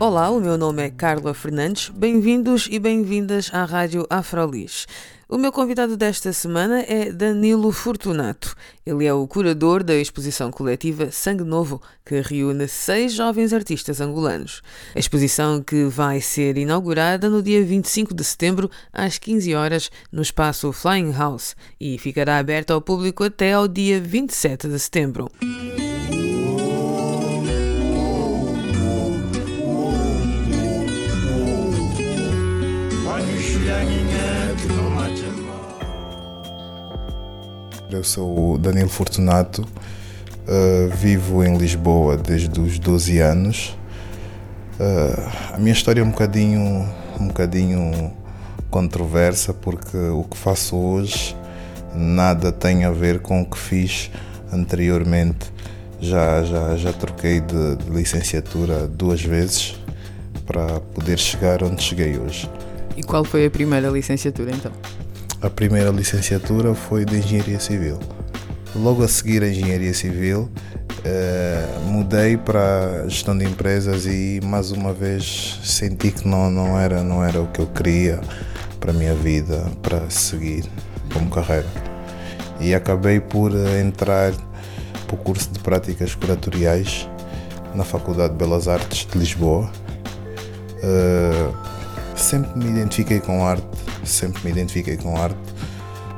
Olá, o meu nome é Carla Fernandes. Bem-vindos e bem-vindas à Rádio Afrolis. O meu convidado desta semana é Danilo Fortunato. Ele é o curador da exposição coletiva Sangue Novo, que reúne seis jovens artistas angolanos. A exposição que vai ser inaugurada no dia 25 de setembro, às 15 horas, no espaço Flying House, e ficará aberta ao público até ao dia 27 de setembro. Eu sou o Danilo Fortunato, uh, vivo em Lisboa desde os 12 anos. Uh, a minha história é um bocadinho, um bocadinho controversa porque o que faço hoje nada tem a ver com o que fiz anteriormente. Já, já, já troquei de, de licenciatura duas vezes para poder chegar onde cheguei hoje. E qual foi a primeira licenciatura então? A primeira licenciatura foi de Engenharia Civil. Logo a seguir a Engenharia Civil, eh, mudei para Gestão de Empresas e mais uma vez senti que não, não, era, não era o que eu queria para a minha vida, para seguir como carreira. E acabei por entrar para o curso de Práticas Curatoriais na Faculdade de Belas Artes de Lisboa. Eh, sempre me identifiquei com arte, sempre me identifiquei com arte,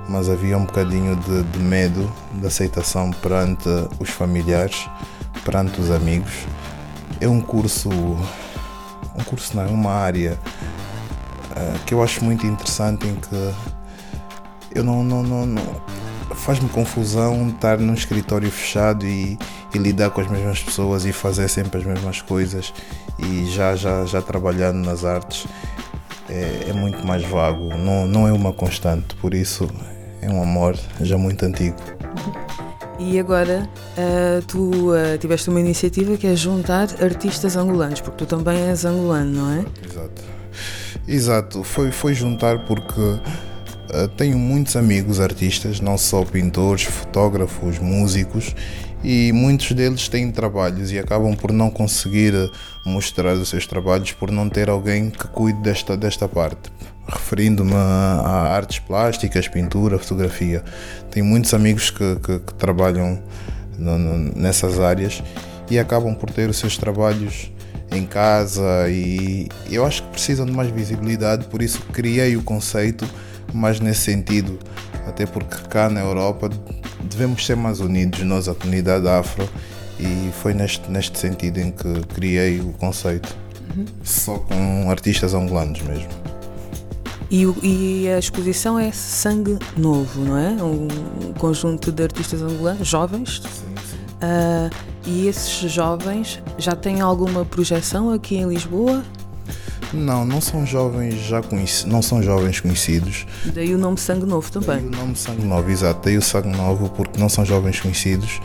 mas havia um bocadinho de, de medo de aceitação perante os familiares, perante os amigos. É um curso, um curso não, é uma área uh, que eu acho muito interessante em que eu não, não, não, não faz-me confusão estar num escritório fechado e, e, lidar com as mesmas pessoas e fazer sempre as mesmas coisas e já já já trabalhando nas artes é, é muito mais vago, não, não é uma constante, por isso é um amor já muito antigo. E agora uh, tu uh, tiveste uma iniciativa que é juntar artistas angolanos, porque tu também és angolano, não é? Exato. Exato, foi, foi juntar porque uh, tenho muitos amigos artistas, não só pintores, fotógrafos, músicos, e muitos deles têm trabalhos e acabam por não conseguir mostrar os seus trabalhos por não ter alguém que cuide desta, desta parte. Referindo-me a, artes plásticas, pintura, fotografia. Tenho muitos amigos que, que, que trabalham no, no, nessas áreas e acabam por ter os seus trabalhos em casa e eu acho que precisam de mais visibilidade, por isso criei o conceito, mas nesse sentido, até porque cá na Europa devemos ser mais unidos, nós, a comunidade afro, e foi neste, neste sentido em que criei o conceito, uhum. só com artistas angolanos mesmo. E, e, a exposição é Sangue Novo, não é? Um conjunto de artistas angolanos, jovens. Sim, sim. Uh, e esses jovens já têm alguma projeção aqui em Lisboa? Não, não são jovens já conhecidos, não são jovens conhecidos. Daí o nome Sangue Novo também. Daí o nome Sangue Novo, exato. Daí o Sangue Novo porque não são jovens conhecidos.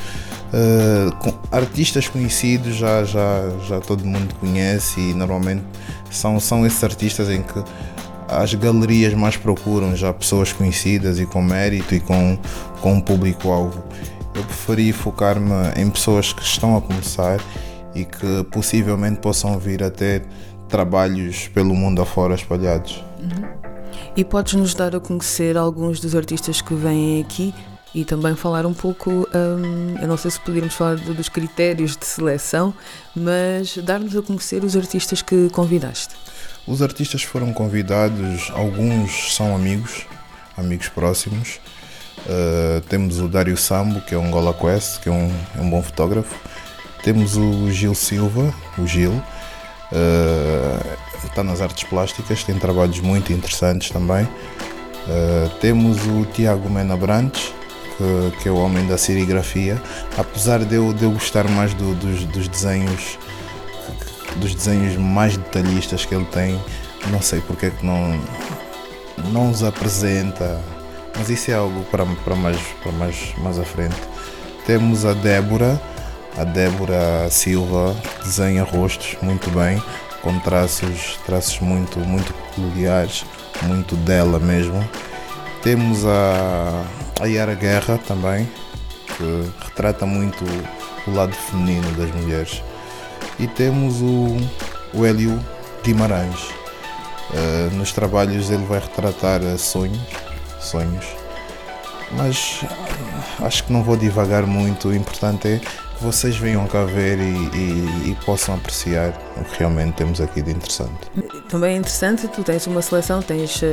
Uh, artistas conhecidos já, já, já todo mundo conhece e normalmente são, são esses artistas em que as galerias mais procuram já pessoas conhecidas e com mérito e com, com um público-alvo. Eu preferi focar-me em pessoas que estão a começar e que possivelmente possam vir a ter trabalhos pelo mundo afora espalhados. Uhum. E podes nos dar a conhecer alguns dos artistas que vêm aqui e também falar um pouco, hum, eu não sei se poderíamos falar dos critérios de seleção, mas dar-nos a conhecer os artistas que convidaste. Os artistas foram convidados, alguns são amigos, amigos próximos. Uh, temos o Dário Sambo, que é um Gola Quest, que é um, é um bom fotógrafo. Temos o Gil Silva, o Gil, Uh, está nas artes plásticas, tem trabalhos muito interessantes também. Uh, temos o Tiago Mena Brantes, que, que, é o homem da serigrafia, apesar de eu, de eu gostar mais do, dos, dos, desenhos dos desenhos mais detalhistas que ele tem. Não sei porque é que não, não os apresenta, mas isso é algo para, para, mais, para mais, mais à frente. Temos a Débora, a Débora Silva, desenha rostos muito bem, com traços, traços muito, muito peculiares, muito dela mesmo. Temos a, a Yara Guerra também, que retrata muito o lado feminino das mulheres. E temos o, o Hélio Guimarães. Uh, nos trabalhos ele vai retratar sonhos, sonhos. Mas acho que não vou divagar muito. O importante é que vocês venham cá ver e, e, e, possam apreciar o que realmente temos aqui de interessante. Também é interessante, tu tens uma seleção, tens uh,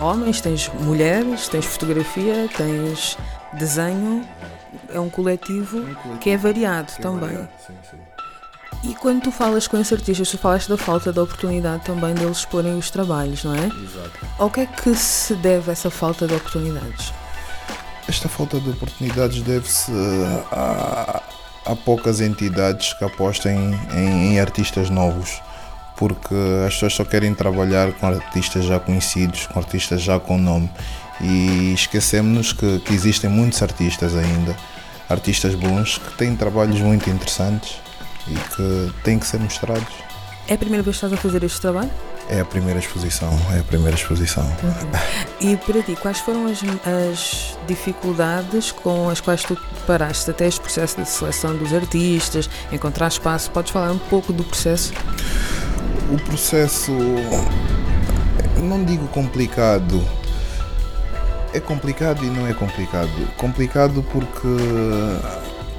homens, tens mulheres, tens fotografia, tens desenho é um coletivo, é um coletivo que é variado que é também. É variado, sim, sim. E quando tu falas com esses artistas, tu falaste da falta de oportunidade também deles exporem os trabalhos, não é? Exato. Ao que é que se deve essa falta de oportunidades? Esta falta de oportunidades deve-se a, a, poucas entidades que apostem em, em artistas novos porque as pessoas só querem trabalhar com artistas já conhecidos, com artistas já com nome e esquecemos que, que existem muitos artistas ainda, artistas bons que têm trabalhos muito interessantes e que têm que ser mostrados. É a primeira vez que estás a fazer este trabalho? É a primeira exposição, é a primeira exposição. Uhum. E para ti, quais foram as, as, dificuldades com as quais tu paraste até este processo de seleção dos artistas, encontrar espaço? Podes falar um pouco do processo? O processo, não digo complicado, é complicado e não é complicado. Complicado porque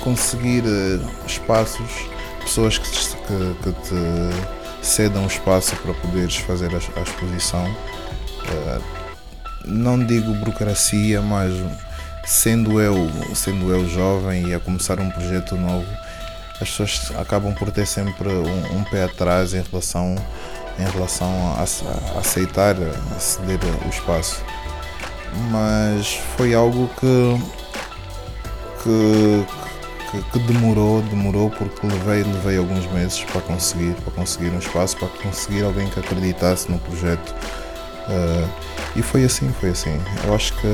conseguir eh, espaços, pessoas que, te, que, que te cedam espaço para poderes fazer a, a exposição. Uh, não digo burocracia, mas sendo eu, sendo eu jovem e a começar um projeto novo, as pessoas acabam por ter sempre um, um pé atrás em relação, em relação a, a aceitar, a ceder o espaço mas foi algo que, que, que, que, demorou, demorou porque levei, levei alguns meses para conseguir, para conseguir um espaço, para conseguir alguém que acreditasse no projeto. Uh, e foi assim, foi assim. Eu acho que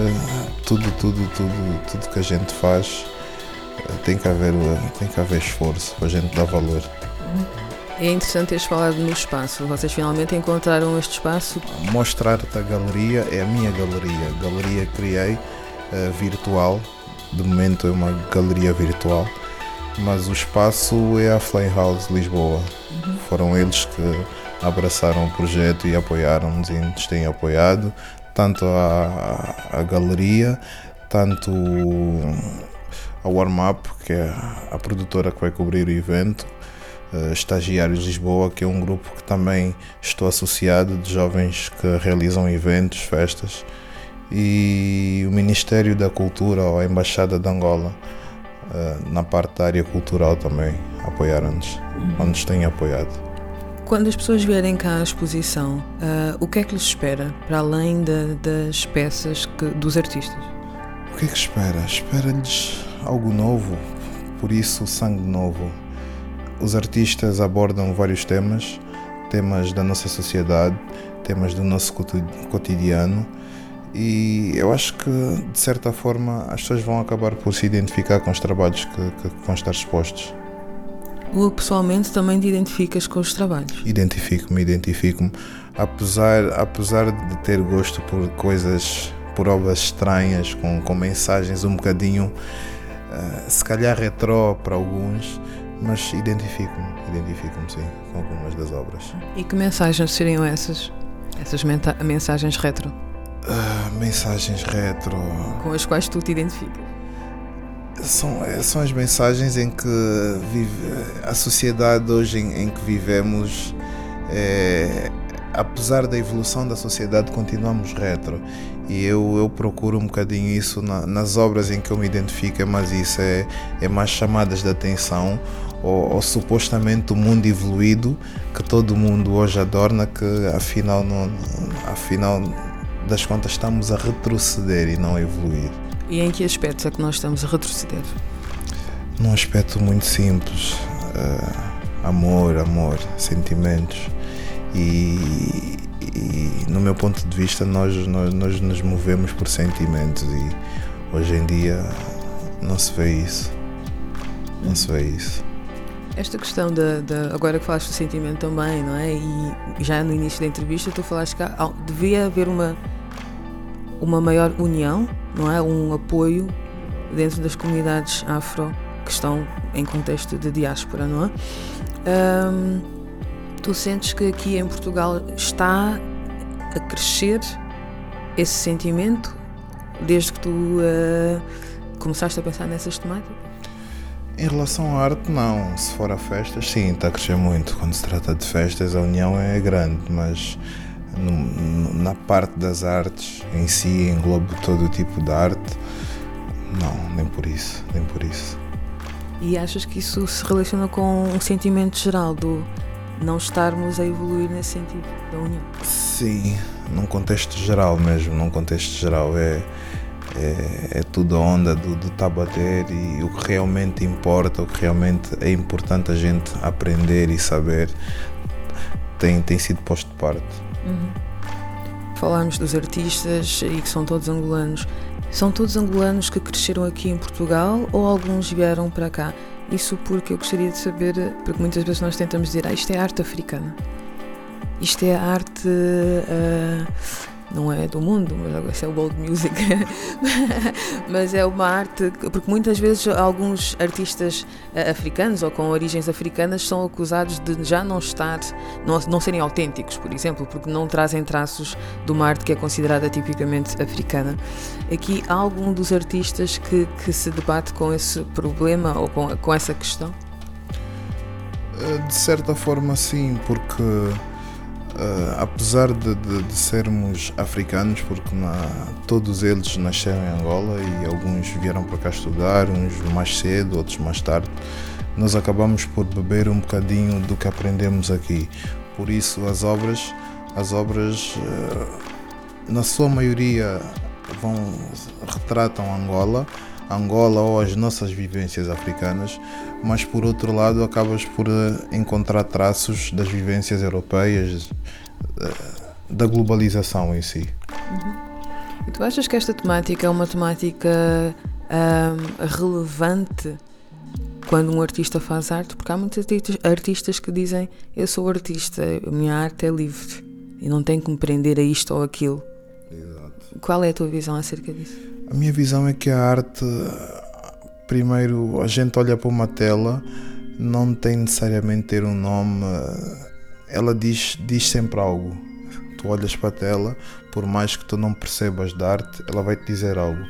tudo, tudo, tudo, tudo que a gente faz uh, tem que haver, tem que haver esforço para a gente dar valor. É interessante teres falado no espaço. Vocês finalmente encontraram este espaço? Mostrar-te a galeria é a minha galeria. Galeria que criei uh, virtual. De momento é uma galeria virtual. Mas o espaço é a Flame House Lisboa. Uhum. Foram eles que abraçaram o projeto e apoiaram-nos e nos têm apoiado. Tanto a, a, a galeria, tanto a Warm Up, que é a produtora que vai cobrir o evento, uh, Estagiários Lisboa, que é um grupo que também estou associado de jovens que realizam eventos, festas, e o Ministério da Cultura ou a Embaixada de Angola, uh, na parte da área cultural também, apoiaram-nos, ou nos têm apoiado. Quando as pessoas vierem cá à exposição, uh, o que é que lhes espera, para além de, das peças que, dos artistas? O que é que espera? Espera-lhes algo novo, por isso sangue novo os artistas abordam vários temas, temas da nossa sociedade, temas do nosso cotidiano e eu acho que de certa forma as pessoas vão acabar por se identificar com os trabalhos que, que vão estar expostos. Tu pessoalmente também te identificas com os trabalhos? Identifico-me, identifico-me. Apesar, apesar de ter gosto por coisas, por obras estranhas, com, com mensagens um bocadinho, uh, se calhar retrô para alguns, mas identifico-me, identifico-me sim, com algumas das obras. E que mensagens seriam essas? Essas mensagens retro? Uh, mensagens retro. Com as quais tu te identificas? São, é, são as mensagens em que vive, a sociedade hoje em, em que vivemos, é, apesar da evolução da sociedade, continuamos retro. E eu, eu procuro um bocadinho isso na, nas obras em que eu me identifico, mas isso é, é mais chamadas de atenção ou, ou, supostamente o mundo evoluído que todo mundo hoje adorna, que afinal, não, afinal das contas estamos a retroceder e não a evoluir. E em que aspectos é que nós estamos a retroceder? Num aspecto muito simples. Uh, amor, amor, sentimentos. E, e no meu ponto de vista nós, nós, nós nos movemos por sentimentos e hoje em dia não se vê isso. Não se vê isso. Esta questão da, da, Agora que falaste do sentimento também, não é? E já no início da entrevista tu falaste que devia haver uma, uma maior união, não é? Um apoio dentro das comunidades afro que estão em contexto de diáspora, não é? Um, tu sentes que aqui em Portugal está a crescer esse sentimento desde que tu uh, começaste a pensar nessas temáticas? Em relação à arte, não. Se for a festas, sim, está a crescer muito. Quando se trata de festas, a união é grande, mas na parte das artes em si, englobo todo o tipo de arte, não, nem por isso, nem por isso. E achas que isso se relaciona com um sentimento geral do não estarmos a evoluir nesse sentido da união? Sim, num contexto geral mesmo, num contexto geral é é, é tudo a onda do, do tá bater e o que realmente importa, o que realmente é importante a gente aprender e saber tem, tem sido posto de parte. Uhum. Falámos dos artistas e que são todos angolanos. São todos angolanos que cresceram aqui em Portugal ou alguns vieram para cá? Isso porque eu gostaria de saber, porque muitas vezes nós tentamos dizer, ah, isto é arte africana. Isto é arte. Uh, não é do mundo, mas é o world music, mas é uma arte, porque muitas vezes alguns artistas eh, africanos ou com origens africanas são acusados de já não estar, não, não serem autênticos, por exemplo, porque não trazem traços de uma arte que é considerada tipicamente africana. Aqui há algum dos artistas que, que se debate com esse problema ou com, com essa questão? Eh, de certa forma, sim, porque Uh, apesar de, de, de, sermos africanos, porque na, todos eles nasceram em Angola e alguns vieram para cá estudar, uns mais cedo, outros mais tarde, nós acabamos por beber um bocadinho do que aprendemos aqui. Por isso as obras, as obras uh, na sua maioria vão retratam Angola, Angola ou as nossas vivências africanas, mas por outro lado acabas por eh, encontrar traços das vivências europeias, eh, da globalização em si. Uhum. E tu achas que esta temática é uma temática um, relevante quando um artista faz arte? Porque há muitos artistas que dizem: Eu sou artista, a minha arte é livre e não tenho que me prender a isto ou aquilo. Exato. Qual é a tua visão acerca disso? A minha visão é que a arte, primeiro, a gente olha para uma tela, não tem necessariamente ter um nome, ela diz, diz sempre algo. Tu olhas para a tela, por mais que tu não percebas de arte, ela vai te dizer algo.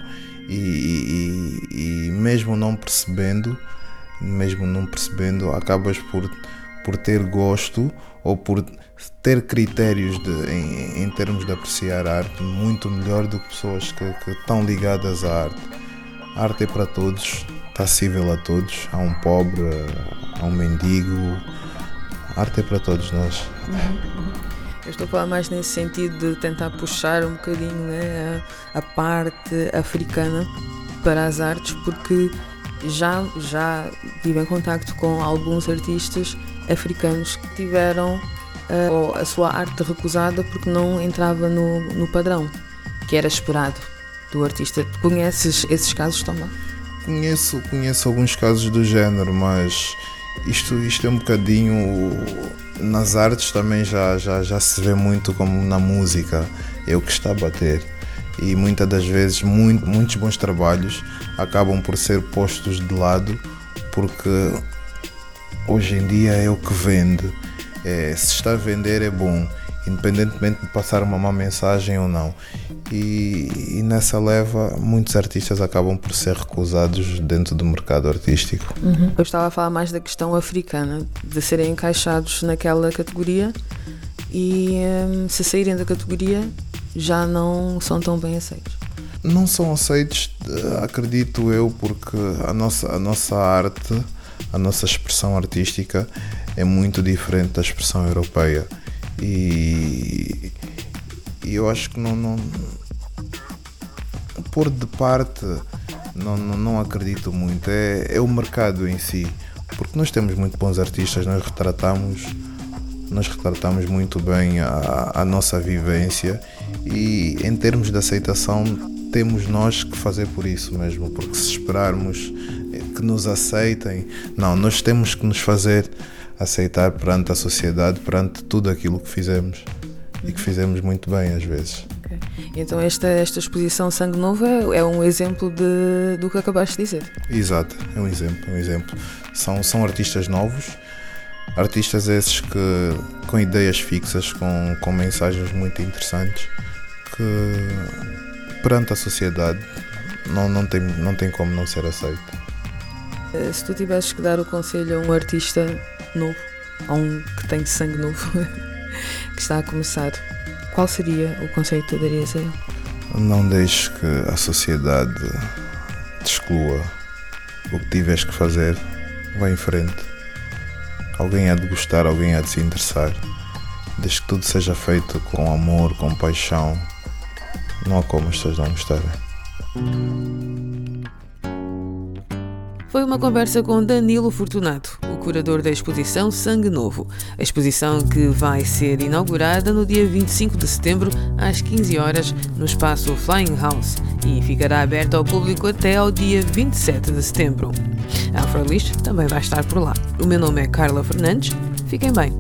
E, e, e mesmo não percebendo, mesmo não percebendo, acabas por, por ter gosto ou por ter critérios de, em, em, termos de apreciar a arte muito melhor do que pessoas que, que estão ligadas à arte. A arte é para todos, está acessível a todos. Há um pobre, há um mendigo. A arte é para todos nós. Eu estou a falar mais nesse sentido de tentar puxar um bocadinho né, a, a parte africana para as artes, porque já, já tive em contacto com alguns artistas africanos que tiveram uh, a sua arte recusada porque não entrava no, no padrão que era esperado do artista. Conheces esses casos também? Conheço, conheço alguns casos do género, mas isto, isto é um bocadinho. Nas artes também já, já, já se vê muito como na música, é o que está a bater. E muitas das vezes muito, muitos bons trabalhos acabam por ser postos de lado porque hoje em dia é o que vende é, se está a vender é bom, independentemente de passar uma má mensagem ou não. E, e, nessa leva, muitos artistas acabam por ser recusados dentro do mercado artístico. Uhum. Eu estava a falar mais da questão africana, de serem encaixados naquela categoria e hum, se saírem da categoria já não são tão bem aceitos. Não são aceitos, eh, acredito eu, porque a nossa, a nossa arte, a nossa expressão artística é muito diferente da expressão europeia. E, e eu acho que não, não pôr de parte não, não, não acredito muito. É, é o mercado em si. porque nós temos muito bons artistas, nós retratamos, nós retratamos muito bem a, a nossa vivência e em termos de aceitação temos nós que fazer por isso mesmo, porque se esperarmos que nos aceitem, não, nós temos que nos fazer aceitar perante a sociedade, perante tudo aquilo que fizemos e que fizemos muito bem às vezes. Okay. Então esta, esta exposição Sangue Novo é, é, um exemplo de, do que acabaste de dizer. Exato, é um exemplo, é um exemplo. São, são artistas novos, artistas esses que com ideias fixas, com, com mensagens muito interessantes, que perante a sociedade não, não, tem, não tem como não ser aceito. Eh, se tu tivesses que dar o conselho a um artista novo, a um que tem sangue novo, que está a começar, qual seria o conselho que tu darias a ele? Não deixes que a sociedade te exclua. O que tiveres que fazer, vai em frente. Alguém há de gostar, alguém há de se interessar. Desde que tudo seja feito com amor, com paixão, não há como as pessoas não gostarem. Foi uma conversa com Danilo Fortunato, o curador da exposição Sangue Novo. A exposição que vai ser inaugurada no dia 25 de setembro, às 15 horas, no espaço Flying House e ficará aberta ao público até ao dia 27 de setembro. A Afrolis também vai estar por lá. O meu nome é Carla Fernandes. Fiquem bem.